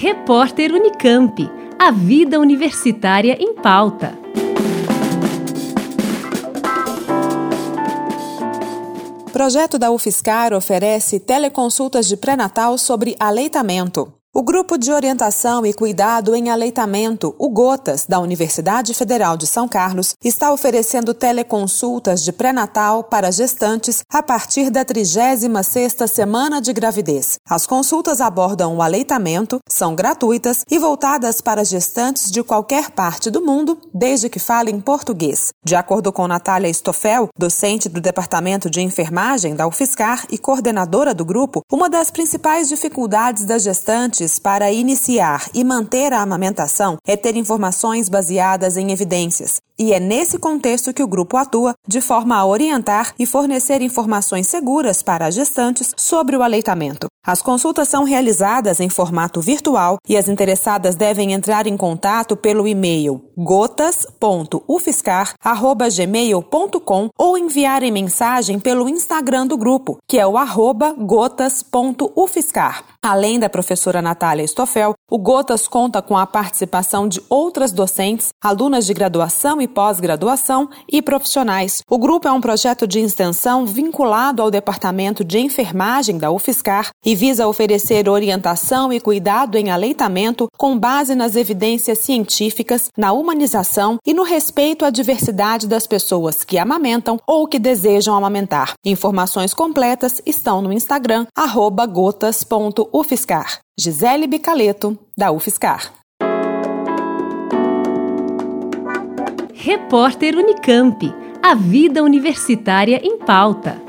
Repórter Unicamp. A vida universitária em pauta. Projeto da UFSCar oferece teleconsultas de pré-natal sobre aleitamento. O Grupo de Orientação e Cuidado em Aleitamento, o GOTAS, da Universidade Federal de São Carlos, está oferecendo teleconsultas de pré-natal para gestantes a partir da 36ª semana de gravidez. As consultas abordam o aleitamento, são gratuitas e voltadas para gestantes de qualquer parte do mundo, desde que falem português. De acordo com Natália Stoffel, docente do Departamento de Enfermagem da UFSCar e coordenadora do grupo, uma das principais dificuldades das gestantes para iniciar e manter a amamentação é ter informações baseadas em evidências. E é nesse contexto que o grupo atua, de forma a orientar e fornecer informações seguras para as gestantes sobre o aleitamento. As consultas são realizadas em formato virtual e as interessadas devem entrar em contato pelo e-mail gotas.ufscar.gmail.com ou enviarem mensagem pelo Instagram do grupo, que é o arroba gotas.ufscar. Além da professora Natália Stoffel, o Gotas conta com a participação de outras docentes, alunas de graduação e pós-graduação e profissionais. O grupo é um projeto de extensão vinculado ao Departamento de Enfermagem da UFSCar e visa oferecer orientação e cuidado em aleitamento com base nas evidências científicas, na humanização e no respeito à diversidade das pessoas que amamentam ou que desejam amamentar. Informações completas estão no Instagram, gotas.ufscar. UFSCar. Gisele Bicaleto, da UFSCar. Repórter Unicamp. A vida universitária em pauta.